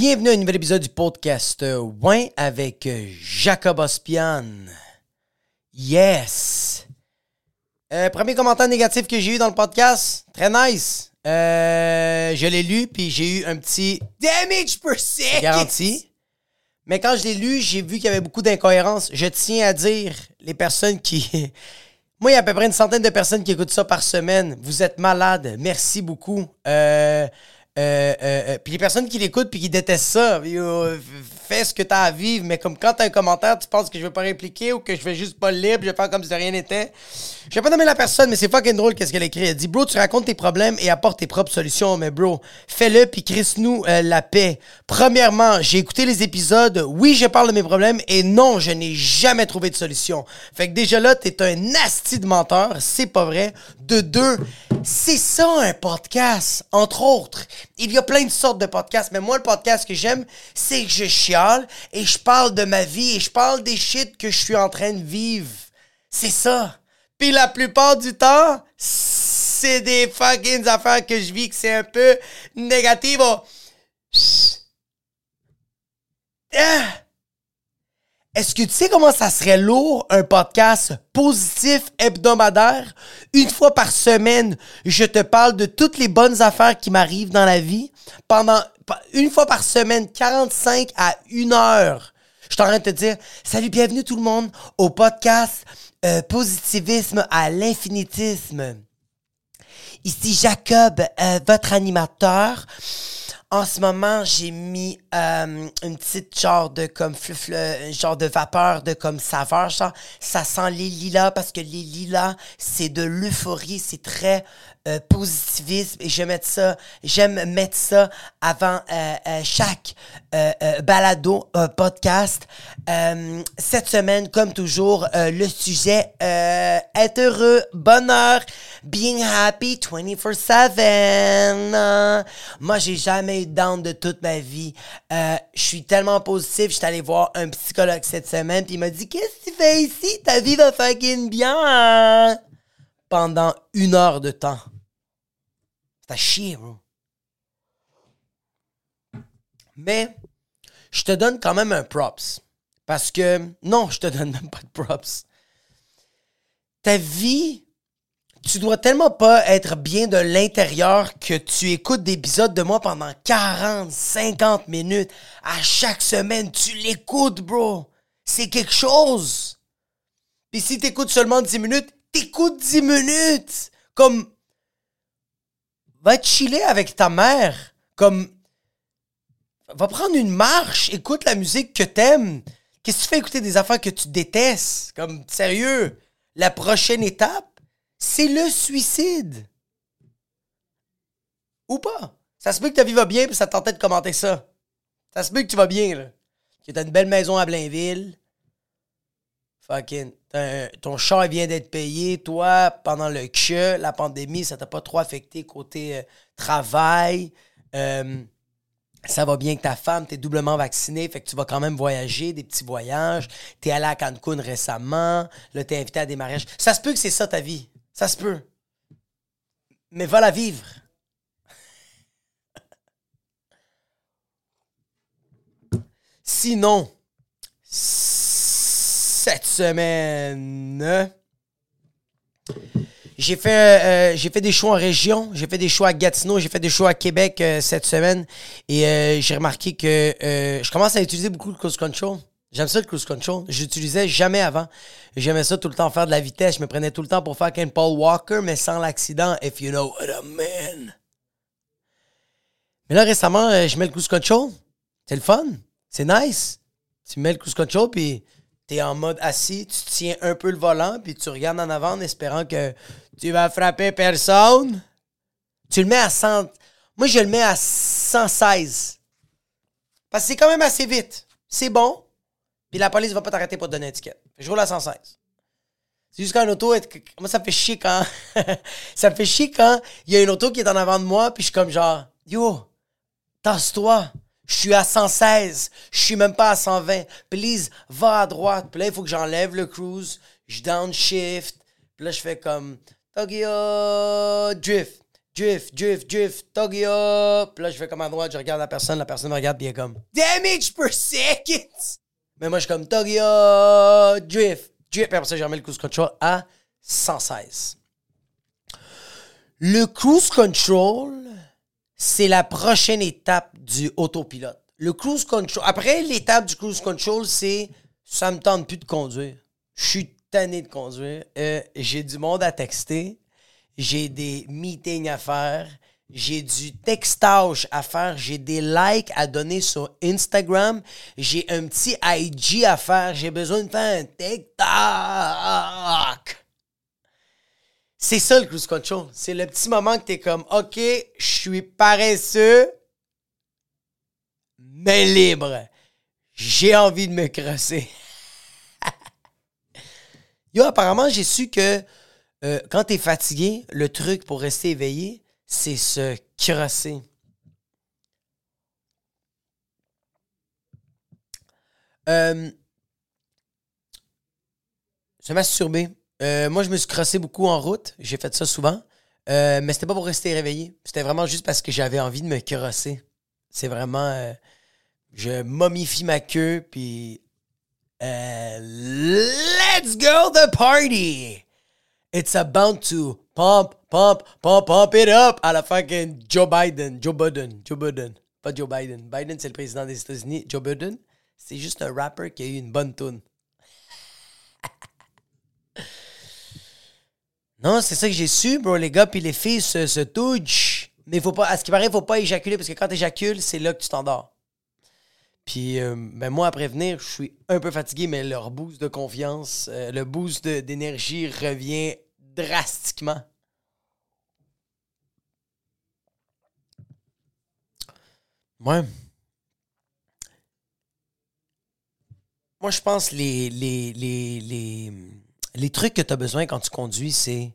Bienvenue à un nouvel épisode du podcast euh, Ouin avec euh, Jacob Ospian. Yes! Euh, premier commentaire négatif que j'ai eu dans le podcast, très nice. Euh, je l'ai lu, puis j'ai eu un petit Damage per second. garanti. Mais quand je l'ai lu, j'ai vu qu'il y avait beaucoup d'incohérences. Je tiens à dire, les personnes qui... Moi, il y a à peu près une centaine de personnes qui écoutent ça par semaine. Vous êtes malades. Merci beaucoup. Euh, euh, euh, euh, puis les personnes qui l'écoutent puis qui détestent ça, fais ce que t'as à vivre. Mais comme quand t'as un commentaire, tu penses que je vais pas répliquer ou que je vais juste pas le lire puis je vais faire comme si de rien n'était. Je vais pas nommer la personne, mais c'est fucking drôle qu'est-ce qu'elle écrit. Elle dit, bro, tu racontes tes problèmes et apportes tes propres solutions. Mais bro, fais-le puis crisse-nous la paix. Premièrement, j'ai écouté les épisodes. Oui, je parle de mes problèmes et non, je n'ai jamais trouvé de solution. Fait que déjà là, t'es un nasty de menteur. C'est pas vrai. De deux, c'est ça un podcast, entre autres. Il y a plein de sortes de podcasts, mais moi, le podcast que j'aime, c'est que je chiale et je parle de ma vie et je parle des shit que je suis en train de vivre. C'est ça. Puis la plupart du temps, c'est des fucking affaires que je vis que c'est un peu négatif. Oh. Ah. Est-ce que tu sais comment ça serait lourd un podcast positif hebdomadaire? Une fois par semaine, je te parle de toutes les bonnes affaires qui m'arrivent dans la vie. Pendant une fois par semaine, 45 à 1 heure. Je suis en train de te dire, salut, bienvenue tout le monde au podcast euh, Positivisme à l'infinitisme. Ici Jacob, euh, votre animateur. En ce moment, j'ai mis euh, une petite genre de comme flufle, un genre de vapeur de comme saveur. Genre, ça sent les lilas parce que les lilas, c'est de l'euphorie, c'est très euh, positivisme et je mettre ça, j'aime mettre ça avant euh, euh, chaque balado podcast. Cette semaine, comme toujours, le sujet être heureux, bonheur, being happy 24/7. Euh, moi, j'ai jamais eu de down de toute ma vie. Je suis tellement positif. J'étais allé voir un psychologue cette semaine, puis il m'a dit qu'est-ce que tu fais ici? Ta vie va fucking bien. Pendant une heure de temps. À chier, bro. Mais je te donne quand même un props. Parce que, non, je te donne même pas de props. Ta vie, tu dois tellement pas être bien de l'intérieur que tu écoutes des épisodes de moi pendant 40, 50 minutes. À chaque semaine, tu l'écoutes, bro. C'est quelque chose. Puis si t'écoutes seulement 10 minutes, t'écoutes 10 minutes. Comme, va chiller avec ta mère. Comme, va prendre une marche, écoute la musique que t'aimes. Qu'est-ce que tu fais écouter des affaires que tu détestes? Comme, sérieux, la prochaine étape, c'est le suicide. Ou pas. Ça se peut que ta vie va bien, puis ça te tentait de commenter ça. Ça se peut que tu vas bien, là. Que t'as une belle maison à Blainville. Fucking. ton char vient d'être payé. Toi, pendant le que la pandémie, ça t'a pas trop affecté côté euh, travail. Euh, ça va bien que ta femme, t'es doublement vacciné, fait que tu vas quand même voyager, des petits voyages. T'es allé à Cancun récemment, là, t'es invité à des mariages. Ça se peut que c'est ça ta vie. Ça se peut. Mais va la vivre. Sinon, cette semaine, j'ai fait, euh, j'ai fait des shows en région, j'ai fait des shows à Gatineau, j'ai fait des shows à Québec euh, cette semaine et euh, j'ai remarqué que je commence à utiliser beaucoup le cruise control. J'aime ça le cruise control. J'utilisais jamais avant. J'aimais ça tout le temps faire de la vitesse. Je me prenais tout le temps pour faire qu'un Paul Walker, mais sans l'accident. If you know what I mean. Mais là, récemment, je mets le cruise control. C'est le fun. C'est nice. Tu mets le cruise control, puis t'es en mode assis, tu tiens un peu le volant, puis tu regardes en avant en espérant que tu vas frapper personne. Tu le mets à 100... Moi, je le mets à 116. Parce que c'est quand même assez vite. C'est bon. Puis la police va pas t'arrêter pour te donner que Je roule à 116. C'est juste quand une auto est... Moi, ça me fait chier quand... ça me fait chier quand il y a une auto qui est en avant de moi, puis je suis comme genre... Yo, tasse-toi. Je suis à 116. Je suis même pas à 120. Please, va à droite. Puis là, il faut que j'enlève le cruise. Je downshift. Puis là, je fais comme Tokyo Drift. drift, drift, drift, Tokyo. Puis là, je fais comme à droite, je regarde la personne, la personne me regarde, puis elle est comme damage per second. Mais moi, je suis comme Tokyo, drift, drift. Puis après ça, le cruise control à 116. Le cruise control, c'est la prochaine étape du autopilote. Le cruise control. Après, l'étape du cruise control, c'est ça me tente plus de conduire. Je suis tanné de conduire. Euh, j'ai du monde à texter. J'ai des meetings à faire. J'ai du textage à faire. J'ai des likes à donner sur Instagram. J'ai un petit IG à faire. J'ai besoin de faire un TikTok. C'est ça le cruise control. C'est le petit moment que t'es comme, OK, je suis paresseux, mais libre. J'ai envie de me crosser. Yo, apparemment, j'ai su que euh, quand t'es fatigué, le truc pour rester éveillé, c'est se crosser. Euh, se masturber. Euh, moi, je me suis crossé beaucoup en route. J'ai fait ça souvent. Euh, mais c'était pas pour rester réveillé. C'était vraiment juste parce que j'avais envie de me crosser. C'est vraiment. Euh, je momifie ma queue, puis. Euh, let's go the party! It's about to pump, pump, pump, pump it up à la fucking Joe Biden. Joe Biden. Joe Biden. Pas Joe Biden. Biden, c'est le président des États-Unis. Joe Biden, c'est juste un rapper qui a eu une bonne tune. Non, c'est ça que j'ai su, bro. Les gars puis les filles se, touchent. Mais faut pas, à ce qui paraît, faut pas éjaculer parce que quand t'éjacules, c'est là que tu t'endors. Puis, euh, ben moi, à prévenir, je suis un peu fatigué, mais leur boost de confiance, euh, le boost d'énergie revient drastiquement. Ouais. Moi, je pense les, les, les trucs que tu as besoin quand tu conduis, c'est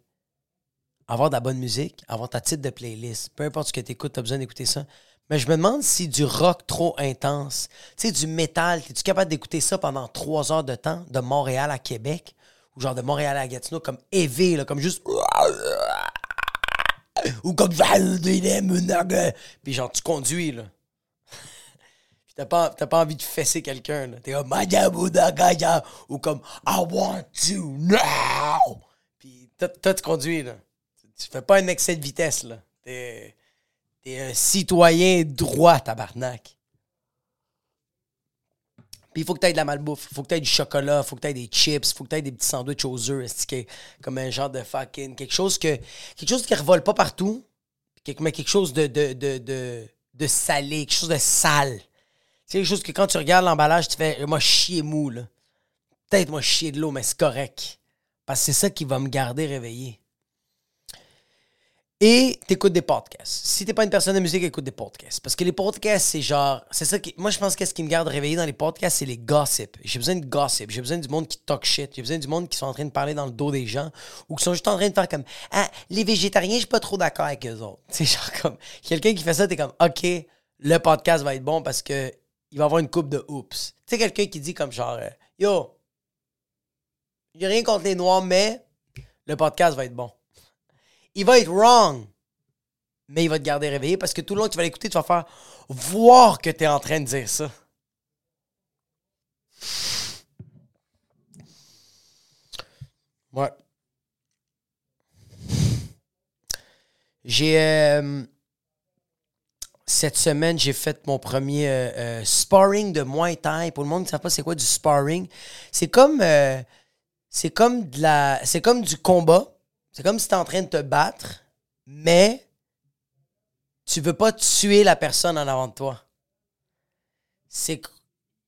avoir de la bonne musique, avoir ta titre de playlist. Peu importe ce que tu écoutes, tu as besoin d'écouter ça. Mais je me demande si du rock trop intense, tu sais, du métal, es-tu capable d'écouter ça pendant trois heures de temps, de Montréal à Québec, ou genre de Montréal à Gatineau, comme élevé, là, comme juste. Ou comme. Puis genre, tu conduis, là. T'as pas, t'as pas envie de fesser quelqu'un, là. T'es comme. Madabudagaya Ou comme. I want to now! Puis toi, tu conduis, là. Tu fais pas un excès de vitesse, là. T'es. T'es un citoyen droit, tabarnak. Puis il faut que tu aies de la malbouffe, il faut que tu aies du chocolat, il faut que tu aies des chips, il faut que tu aies des petits sandwichs aux œufs, comme un genre de fucking. Quelque chose que. Quelque chose qui revole pas partout, mais quelque chose de, de, de, de salé, quelque chose de sale. C'est quelque chose que quand tu regardes l'emballage, tu fais moi chier mou, là. Peut-être moi chier de l'eau, mais c'est correct. Parce que c'est ça qui va me garder réveillé. Et t'écoutes des podcasts. Si t'es pas une personne de musique, écoute des podcasts. Parce que les podcasts, c'est genre. C'est ça qui. Moi, je pense que ce qui me garde réveillé dans les podcasts, c'est les gossips. J'ai besoin de gossip. J'ai besoin du monde qui talk shit. J'ai besoin du monde qui sont en train de parler dans le dos des gens. Ou qui sont juste en train de faire comme. Ah, les végétariens, je suis pas trop d'accord avec eux autres. C'est genre comme. Quelqu'un qui fait ça, t'es comme. OK, le podcast va être bon parce que il va avoir une coupe de oups. Tu sais, quelqu'un qui dit comme genre. euh, Yo, j'ai rien contre les noirs, mais le podcast va être bon il va être wrong. Mais il va te garder réveillé parce que tout le long que tu vas l'écouter, tu vas faire voir que tu es en train de dire ça. Ouais. J'ai. euh, cette semaine, j'ai fait mon premier euh, euh, sparring de Muay Thai. Pour le monde qui ne sait pas c'est quoi du sparring, c'est comme. euh, c'est comme de la. C'est comme du combat. C'est comme si tu es en train de te battre, mais tu veux pas tuer la personne en avant de toi. C'est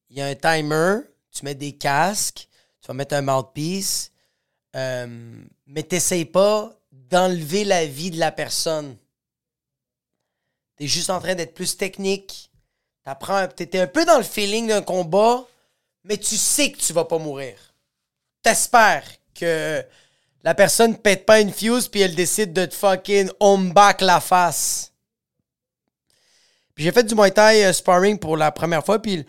il y a un timer, tu mets des casques, tu vas mettre un mouthpiece, euh, mais t'essayes pas d'enlever la vie de la personne. T'es juste en train d'être plus technique. T'apprends, t'es un peu dans le feeling d'un combat, mais tu sais que tu vas pas mourir. T'espères que la personne pète pas une fuse puis elle décide de te fucking home back la face. Puis j'ai fait du Muay Thai euh, sparring pour la première fois. Puis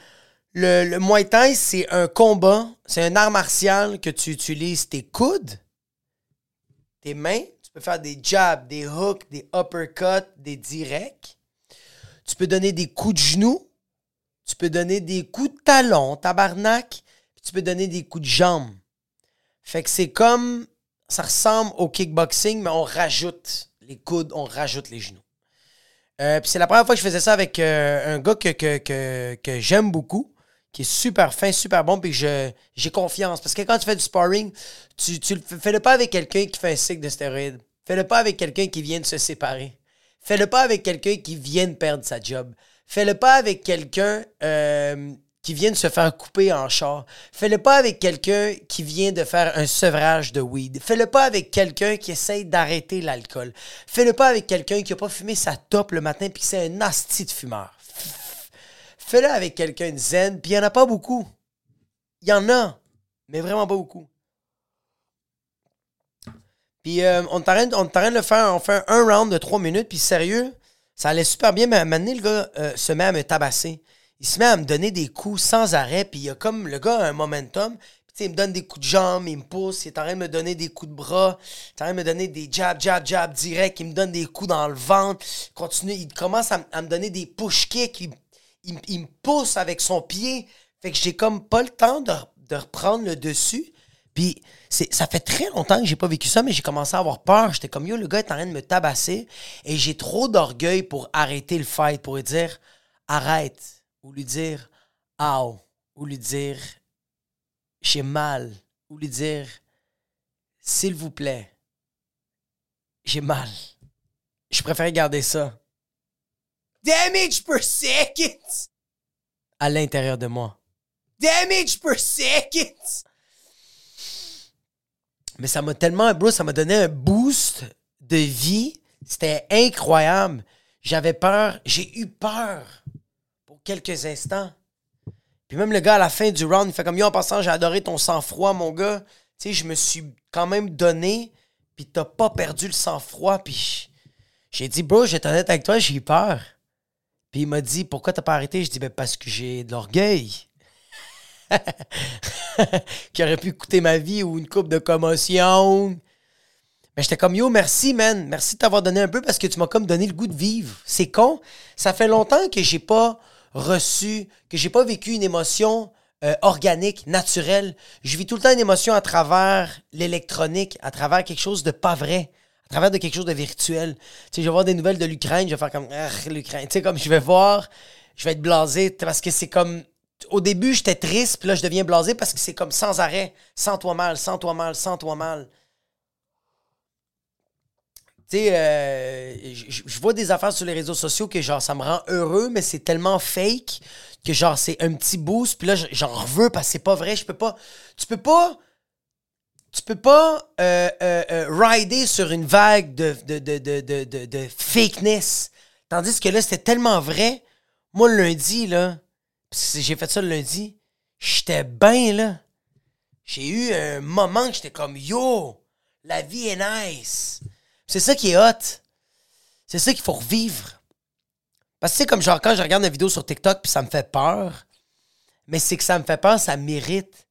le, le Muay Thai, c'est un combat, c'est un art martial que tu utilises tes coudes, tes mains. Tu peux faire des jabs, des hooks, des uppercuts, des directs. Tu peux donner des coups de genoux. Tu peux donner des coups de talon, tabarnak. Puis tu peux donner des coups de jambes. Fait que c'est comme. Ça ressemble au kickboxing, mais on rajoute les coudes, on rajoute les genoux. Euh, puis c'est la première fois que je faisais ça avec euh, un gars que, j'aime beaucoup qui est super fin, super bon, puis j'ai confiance. Parce que quand tu fais du sparring, tu, tu fais-le pas avec quelqu'un qui fait un cycle de stéroïdes. Fais-le pas avec quelqu'un qui vient de se séparer. Fais-le pas avec quelqu'un qui vient de perdre sa job. Fais-le pas avec quelqu'un euh, qui vient de se faire couper en char. Fais-le pas avec quelqu'un qui vient de faire un sevrage de weed. Fais-le pas avec quelqu'un qui essaye d'arrêter l'alcool. Fais-le pas avec quelqu'un qui a pas fumé sa top le matin puis c'est un asti de fumeur. Fais-le avec quelqu'un de zen, puis il n'y en a pas beaucoup. Il y en a, mais vraiment pas beaucoup. Puis euh, on t'arrête de le faire, on fait un round de trois minutes, puis sérieux, ça allait super bien, mais à un moment donné, le gars euh, se met à me tabasser. Il se met à me donner des coups sans arrêt, puis il y a comme, le gars a un momentum, puis il me donne des coups de jambes, il me pousse, il est en train de me donner des coups de bras, il est en train de me donner des jab, jab, jab direct, il me donne des coups dans le ventre, il commence à, me donner des push kicks, il, me pousse avec son pied. Fait que j'ai comme pas le temps de, reprendre le dessus. Puis ça fait très longtemps que j'ai pas vécu ça, mais j'ai commencé à avoir peur. J'étais comme yo, le gars est en train de me tabasser et j'ai trop d'orgueil pour arrêter le fight, pour lui dire arrête, ou lui dire ow, ou lui dire j'ai mal, ou lui dire s'il vous plaît, j'ai mal. Je préfère garder ça Damage per second! À l'intérieur de moi. Damage per second! Mais ça m'a tellement, bro, ça m'a donné un boost de vie. C'était incroyable. J'avais peur, j'ai eu peur pour quelques instants. Puis même le gars à la fin du round, il fait comme yo en passant, j'ai adoré ton sang-froid, mon gars. Tu sais, je me suis quand même donné, puis t'as pas perdu le sang-froid. Puis j'ai dit, bro, j'étais honnête avec toi, j'ai eu peur. Puis il m'a dit Pourquoi t'as pas arrêté? Je dis ben, Parce que j'ai de l'orgueil. qui aurait pu coûter ma vie ou une coupe de commotion. Mais j'étais comme Yo, merci, man. Merci de t'avoir donné un peu parce que tu m'as comme donné le goût de vivre. C'est con. Ça fait longtemps que j'ai pas reçu, que j'ai pas vécu une émotion euh, organique, naturelle. Je vis tout le temps une émotion à travers l'électronique, à travers quelque chose de pas vrai à travers quelque chose de virtuel. Tu sais, je vais voir des nouvelles de l'Ukraine, je vais faire comme ah, l'Ukraine. Tu sais, comme je vais voir, je vais être blasé parce que c'est comme. Au début, j'étais triste, puis là, je deviens blasé parce que c'est comme sans arrêt. Sens-toi mal, sens-toi mal, sens-toi mal. Tu sais, euh, je vois des affaires sur les réseaux sociaux que genre, ça me rend heureux, mais c'est tellement fake que genre, c'est un petit boost, puis là, j'en veux parce que c'est pas vrai. Je peux pas. Tu peux pas tu peux pas euh, euh, rider sur une vague de, de, fakeness. Tandis que là, c'était tellement vrai. Moi, lundi, là, j'ai fait ça le lundi, j'étais bien, là. J'ai eu un moment que j'étais comme, yo, la vie est nice. C'est ça qui est hot. C'est ça qu'il faut revivre. Parce que c'est comme genre quand je regarde une vidéo sur TikTok puis ça me fait peur, mais c'est que ça me fait peur, ça mérite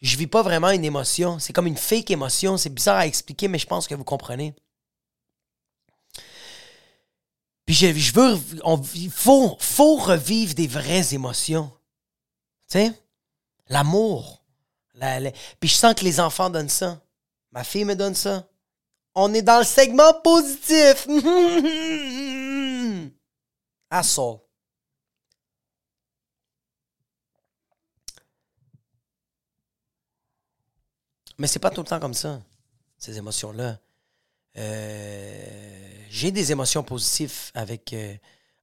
je vis pas vraiment une émotion. C'est comme une fake émotion. C'est bizarre à expliquer, mais je pense que vous comprenez. Puis je, veux. il faut, faut revivre des vraies émotions. Tu sais? L'amour. puis je sens que les enfants donnent ça. Ma fille me donne ça. On est dans le segment positif. Asshole. Mais c'est pas tout le temps comme ça, ces émotions-là. Euh, j'ai des émotions positives avec, euh,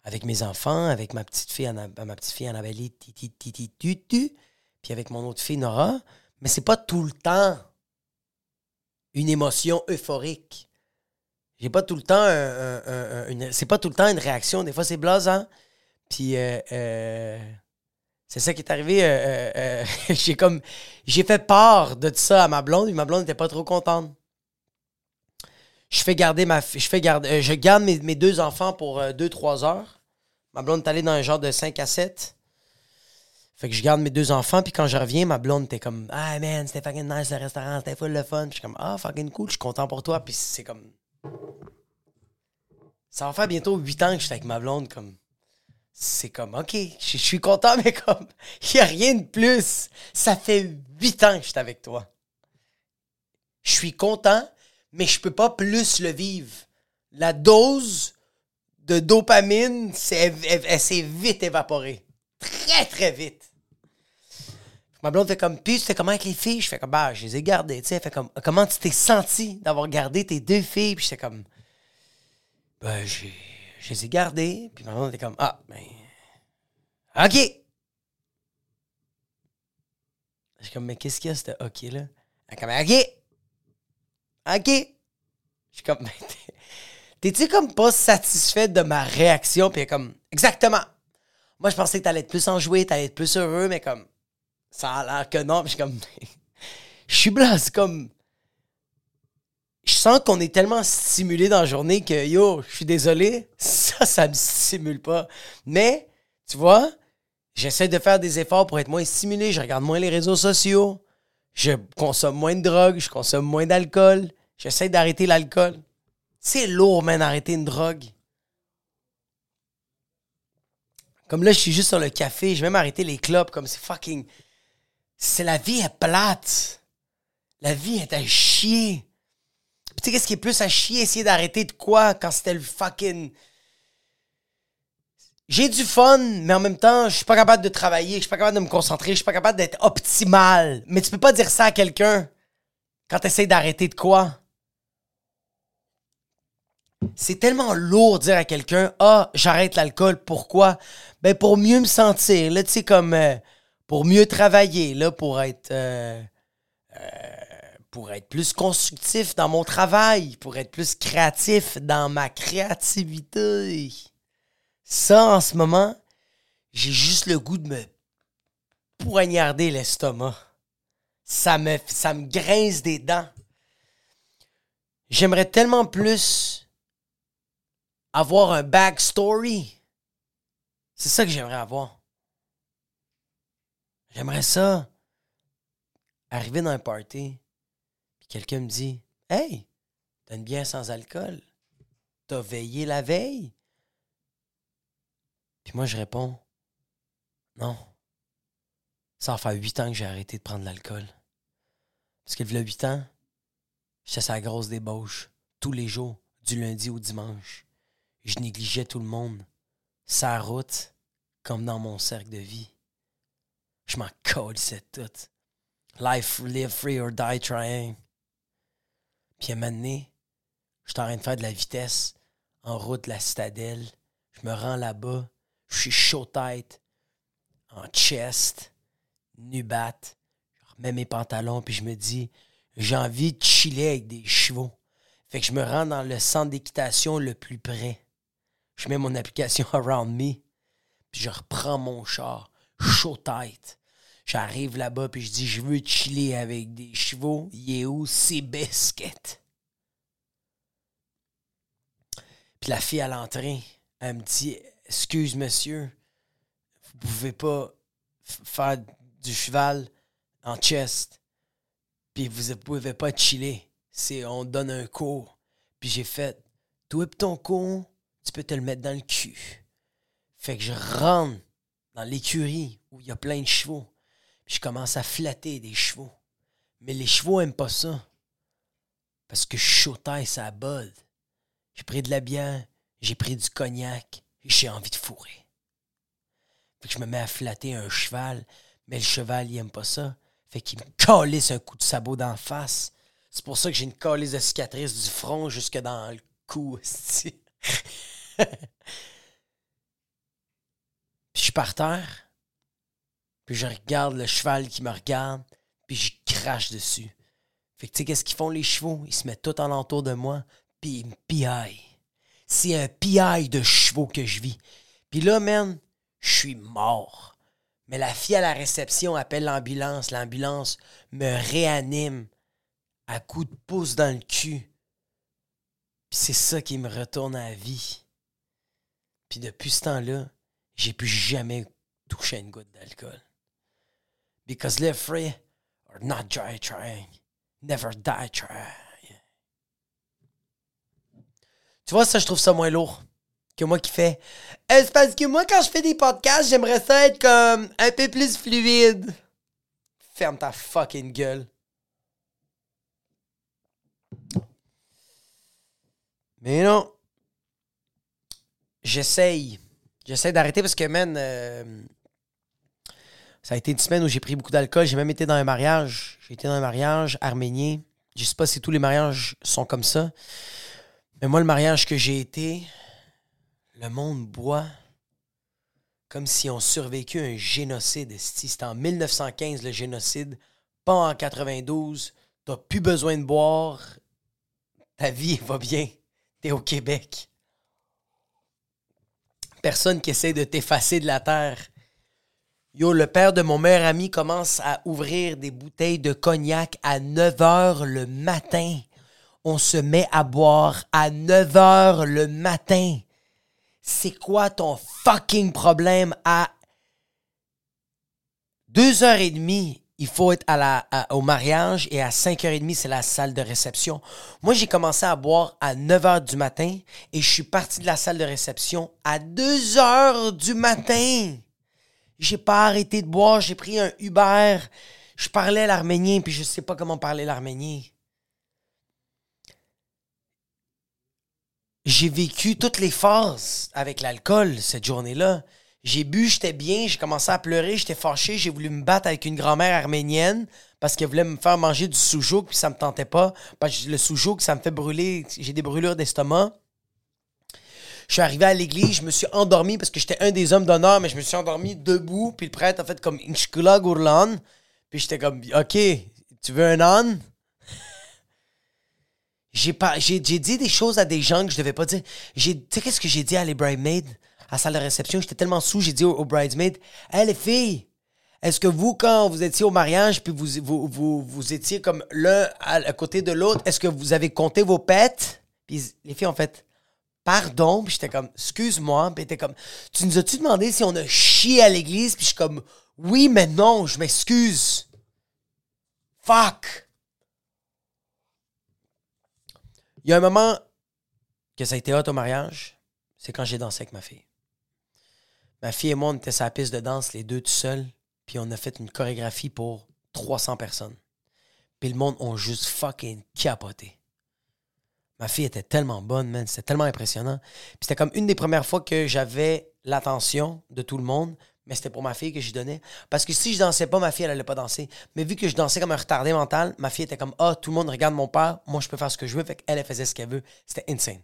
avec mes enfants, avec ma petite fille, ma petite fille Annabelle, puis avec mon autre fille Nora. Mais c'est pas tout le temps une émotion euphorique. J'ai pas tout le temps une, c'est pas tout le temps une réaction. Des fois c'est blasant. Puis euh, c'est ça qui est arrivé. Euh, euh, euh, j'ai comme j'ai fait part de ça à ma blonde, et ma blonde n'était pas trop contente. Je fais garder ma je fais garder je garde mes, deux enfants pour 2-3 heures. Ma blonde est allée dans un genre de 5 à 7. Fait que je garde mes deux enfants, puis quand je reviens, ma blonde était comme Ah man, c'était fucking nice le restaurant, c'était full le fun. Je suis comme Ah fucking cool, je suis content pour toi. Puis c'est comme Ça va faire bientôt 8 ans que je suis avec ma blonde, comme. C'est comme, OK, je suis content, mais comme, il a rien de plus. Ça fait 8 ans que je suis avec toi. Je suis content, mais je peux pas plus le vivre. La dose de dopamine, elle, s'est vite évaporée. Très, très vite. Ma blonde fait comme, puis c'était comment avec les filles? Je fais comme, bah, je les ai gardées, tu sais. Fait comme, comment tu t'es senti d'avoir gardé tes deux filles? Puis j'étais comme, ben, j'ai, je les ai gardées. Puis ma blonde était comme, ah, ben, OK. Je suis comme, mais qu'est-ce qu'il y a, ce OK-là? Elle est comme, OK. OK. Je suis comme, mais t'es-tu comme pas satisfait de ma réaction? Puis comme, exactement. Moi, je pensais que t'allais être plus enjoué, t'allais être plus heureux, mais comme, ça a l'air que non. je suis comme. je suis blanc, c'est comme. Je sens qu'on est tellement stimulé dans la journée que yo, je suis désolé, ça, ça me stimule pas. Mais, tu vois, j'essaie de faire des efforts pour être moins stimulé. Je regarde moins les réseaux sociaux. Je consomme moins de drogue. Je consomme moins d'alcool. J'essaie d'arrêter l'alcool. C'est lourd, man, d'arrêter une drogue. Comme là, je suis juste sur le café. Je vais même arrêter les clubs. Comme c'est fucking c'est la vie est plate. La vie est à chier. Tu sais, qu'est-ce qui est plus à chier? Essayer d'arrêter de quoi quand c'était le fucking. J'ai du fun, mais en même temps, je suis pas capable de travailler, je suis pas capable de me concentrer, je suis pas capable d'être optimal. Mais tu peux pas dire ça à quelqu'un quand tu essaies d'arrêter de quoi? C'est tellement lourd de dire à quelqu'un Ah, j'arrête l'alcool, pourquoi? Ben pour mieux me sentir. Là, tu sais, comme. Euh, pour mieux travailler, là, pour être. Euh, euh, pour être plus constructif dans mon travail, pour être plus créatif dans ma créativité. Ça, en ce moment, j'ai juste le goût de me poignarder l'estomac. Ça me, grince des dents. J'aimerais tellement plus avoir un backstory. C'est ça que j'aimerais avoir. J'aimerais ça. Arriver dans un party, puis quelqu'un me dit Hey, t'as une bière sans alcool. T'as veillé la veille? Puis moi, je réponds Non. Ça va faire huit ans que j'ai arrêté de prendre l'alcool. Parce que, il y huit ans, j'étais sa grosse débauche, tous les jours, du lundi au dimanche. Je négligeais tout le monde, sa route, comme dans mon cercle de vie. Je m'en c'est tout. Life, live free or die trying. Puis à un moment donné, je suis en train de faire de la vitesse en route de la citadelle. Je me rends là-bas. Je suis chaud tête, en chest, nubat. Je remets mes pantalons, puis je me dis, j'ai envie de chiller avec des chevaux. Fait que je me rends dans le centre d'équitation le plus près. Je mets mon application Around Me, puis je reprends mon char chaud tête. J'arrive là-bas puis je dis je veux chiller avec des chevaux. Il est où? C'est biscuits? Puis la fille à l'entrée, elle me dit Excuse monsieur, vous pouvez pas faire du cheval en chest. Puis vous pouvez pas chiller. C'est on donne un cours. Puis j'ai fait Toi et ton cours, tu peux te le mettre dans le cul. Fait que je rentre dans l'écurie où il y a plein de chevaux. Puis je commence à flatter des chevaux. Mais les chevaux aiment pas ça. Parce que je suis ça bode. J'ai pris de la bière, j'ai pris du cognac, j'ai envie de fourrer. Fait que je me mets à flatter un cheval, mais le cheval, il aime pas ça. Fait qu'il me calisse un coup de sabot d'en face. C'est pour ça que j'ai une calisse de cicatrice du front jusque dans le cou. Puis je suis par terre, puis je regarde le cheval qui me regarde, puis je crache dessus. Fait que tu sais, qu'est-ce qu'ils font les chevaux? Ils se mettent tout alentour de moi, puis ils me piaillent. C'est un piaille de chevaux que je vis. Puis là, man, je suis mort. Mais la fille à la réception appelle l'ambulance. L'ambulance me réanime à coups de pouce dans le cul. Puis c'est ça qui me retourne à vie. Puis depuis ce temps-là, j'ai plus jamais touché une goutte d'alcool. Because live free or not die trying. Never die trying. Tu vois, ça, je trouve ça moins lourd que moi qui fais. Euh, c'est parce que moi, quand je fais des podcasts, j'aimerais ça être comme un peu plus fluide. Ferme ta fucking gueule. Mais non. J'essaye. J'essaie d'arrêter parce que, man, euh, ça a été une semaine où j'ai pris beaucoup d'alcool. J'ai même été dans un mariage. J'ai été dans un mariage arménien. Je sais pas si tous les mariages sont comme ça. Mais moi, le mariage que j'ai été, le monde boit comme si on survécu un génocide. C'était en 1915 le génocide, pas en 92. T'as plus besoin de boire. Ta vie va bien. T'es au Québec. Personne qui essaie de t'effacer de la terre. Yo, le père de mon meilleur ami commence à ouvrir des bouteilles de cognac à 9 h le matin. On se met à boire à 9 h le matin. C'est quoi ton fucking problème à 2h30? Il faut être au mariage et à 5h30, c'est la salle de réception. Moi, j'ai commencé à boire à 9h du matin et je suis parti de la salle de réception à 2h du matin. J'ai pas arrêté de boire, j'ai pris un Uber. Je parlais l'arménien, puis je sais pas comment parler l'arménien. J'ai vécu toutes les phases avec l'alcool cette journée-là. J'ai bu, j'étais bien, j'ai commencé à pleurer, j'étais fâché, j'ai voulu me battre avec une grand-mère arménienne parce qu'elle voulait me faire manger du soujouk, puis ça me tentait pas. Parce que le soujouk, ça me fait brûler, j'ai des brûlures d'estomac. Je suis arrivé à l'église, je me suis endormi parce que j'étais un des hommes d'honneur, mais je me suis endormi debout. Puis le prêtre a fait comme Inchkula Gourlan. Puis j'étais comme, OK, tu veux un âne? J'ai, pas, j'ai, dit des choses à des gens que je devais pas dire. J'ai, tu sais, qu'est-ce que j'ai dit à les bridesmaids? À la salle de réception? J'étais tellement sous, j'ai dit aux, bridesmaids, Hé les filles, est-ce que vous, quand vous étiez au mariage, puis vous, vous, vous, vous étiez comme l'un à, côté de l'autre, est-ce que vous avez compté vos pets? Puis les filles ont fait, pardon. Puis j'étais comme, excuse-moi. Puis était comme, tu nous as-tu demandé si on a chié à l'église? Puis je suis comme, oui, mais non, je m'excuse. Fuck. Il y a un moment que ça a été hot au mariage, c'est quand j'ai dansé avec ma fille. Ma fille et moi, on était sur la piste de danse, les deux tout seuls, puis on a fait une chorégraphie pour 300 personnes. Puis le monde ont juste fucking capoté. Ma fille était tellement bonne, man. C'était tellement impressionnant. Puis c'était comme une des premières fois que j'avais l'attention de tout le monde, mais c'était pour ma fille que j'y donnais. Parce que si je dansais pas, ma fille, elle allait pas danser. Mais vu que je dansais comme un retardé mental, ma fille était comme Ah, tout le monde regarde mon père, moi je peux faire ce que je veux. Elle faisait ce qu'elle veut. C'était insane.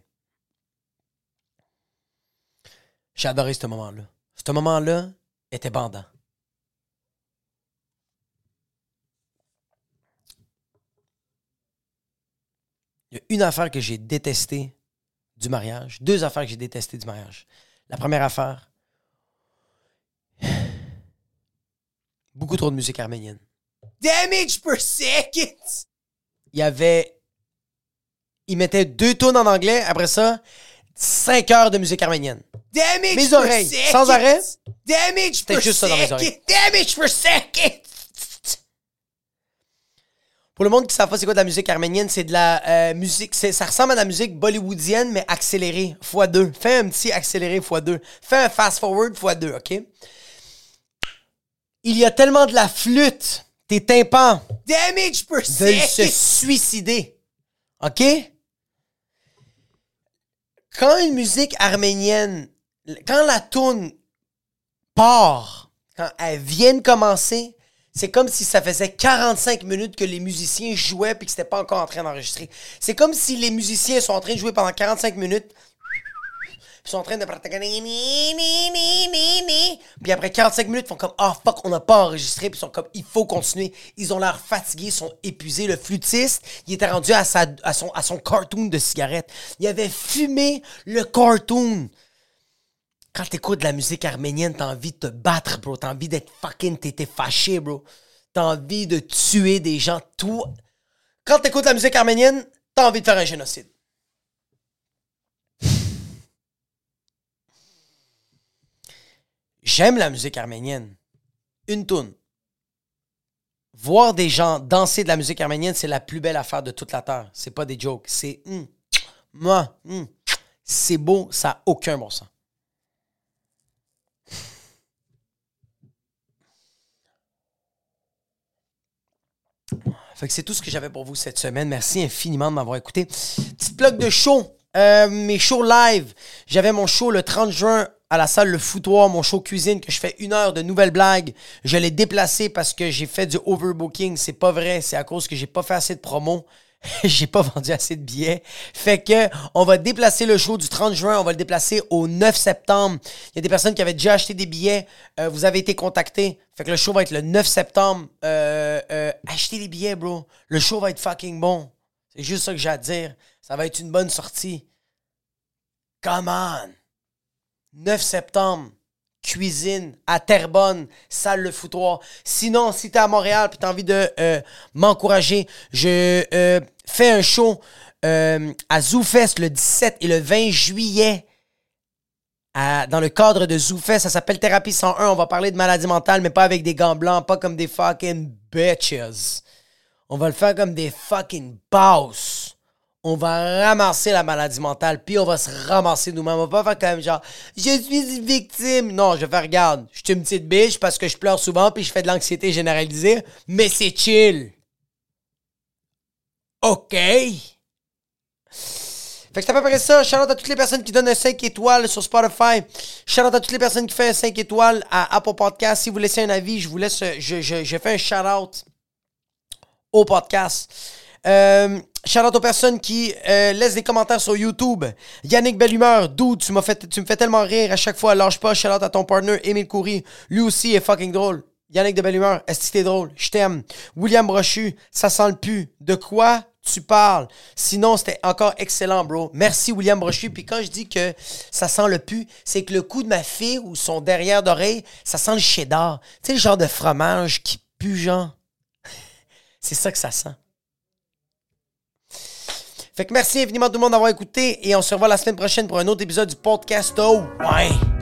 J'ai adoré ce moment-là. Ce moment-là était bandant. Il y a une affaire que j'ai détestée du mariage, deux affaires que j'ai détestées du mariage. La première affaire, beaucoup trop de musique arménienne. Damage per second! Il y avait. Il mettait deux tonnes en anglais, après ça, cinq heures de musique arménienne. Damage Mes oreilles, sans arrêt. Damage per juste ça dans mes oreilles. Damage per second! Pour le monde qui ne sait pas c'est quoi de la musique arménienne, c'est de la euh, musique, ça ressemble à de la musique bollywoodienne, mais accélérée, x2. Fais un petit accéléré x2. Fais un fast forward x2, OK? Il y a tellement de la flûte, tes tympans, damage per de se suicider. OK? Quand une musique arménienne, quand la tune part, quand elle vient de commencer, c'est comme si ça faisait 45 minutes que les musiciens jouaient puis que c'était pas encore en train d'enregistrer. C'est comme si les musiciens sont en train de jouer pendant 45 minutes. Ils sont en train de Puis après 45 minutes, ils font comme Ah fuck, on n'a pas enregistré. Puis ils sont comme Il faut continuer. Ils ont l'air fatigués, ils sont épuisés. Le flûtiste, il était rendu à, son, à cartoon de cigarette. Il avait fumé le cartoon quand t'écoutes de la musique arménienne, t'as envie de te battre, bro. T'as envie d'être fucking, t'étais fâché, bro. T'as envie de tuer des gens. Tout. Quand t'écoutes la musique arménienne, t'as envie de faire un génocide. J'aime la musique arménienne. Une toune. Voir des gens danser de la musique arménienne, c'est la plus belle affaire de toute la terre. C'est pas des jokes. C'est. Moi. C'est beau, ça n'a aucun bon sens. Fait que c'est tout ce que j'avais pour vous cette semaine. Merci infiniment de m'avoir écouté. Petite bloc de show. Euh, mes shows live. J'avais mon show le 30 juin à la salle Le Foutoir, mon show cuisine, que je fais une heure de nouvelles blagues. Je l'ai déplacé parce que j'ai fait du overbooking. C'est pas vrai, c'est à cause que j'ai pas fait assez de promos. j'ai pas vendu assez de billets. Fait que on va déplacer le show du 30 juin, on va le déplacer au 9 septembre. Il y a des personnes qui avaient déjà acheté des billets. Euh, vous avez été contactés. Fait que le show va être le 9 septembre. Euh, euh, achetez les billets, bro. Le show va être fucking bon. C'est juste ça que j'ai à dire. Ça va être une bonne sortie. Come on! 9 septembre cuisine à Terrebonne, salle le foutoir. Sinon, si t'es à Montréal et t'as envie de euh, m'encourager, je euh, fais un show euh, à ZooFest le 17 et le 20 juillet. dans le cadre de ZooFest, ça s'appelle Thérapie 101. On va parler de maladie mentale, mais pas avec des gants blancs, pas comme des fucking bitches. On va le faire comme des fucking boss on va ramasser la maladie mentale, puis on va se ramasser nous-mêmes. On va pas faire comme genre, je suis une victime. Non, je vais faire, regarde, je suis une petite biche parce que je pleure souvent, puis je fais de l'anxiété généralisée, mais c'est chill. OK. Fait que c'est à peu près ça. Shout out à toutes les personnes qui donnent un 5 étoiles sur Spotify. Shout out à toutes les personnes qui font un 5 étoiles à Apple Podcast. Si vous laissez un avis, je vous laisse, je, je, je fais un shout out au podcast. Euh, shout out aux personnes qui euh, laissent des commentaires sur YouTube. Yannick Bellumeur, dude, tu, m'as fait, tu me fais tellement rire à chaque fois. Lâche pas. Shout out à ton partner, Émile Coury. Lui aussi est fucking drôle. Yannick de Bellumeur, est-ce que t'es drôle? Je t'aime. William Brochu, ça sent le pu. De quoi tu parles? Sinon, c'était encore excellent, bro. Merci, William Brochu. Puis quand je dis que ça sent le pu, c'est que le coup de ma fille ou son derrière d'oreille, ça sent le cheddar. Tu sais, le genre de fromage qui pue, genre. c'est ça que ça sent. Fait que merci infiniment tout le monde d'avoir écouté et on se revoit la semaine prochaine pour un autre épisode du podcast. Oh, ouais!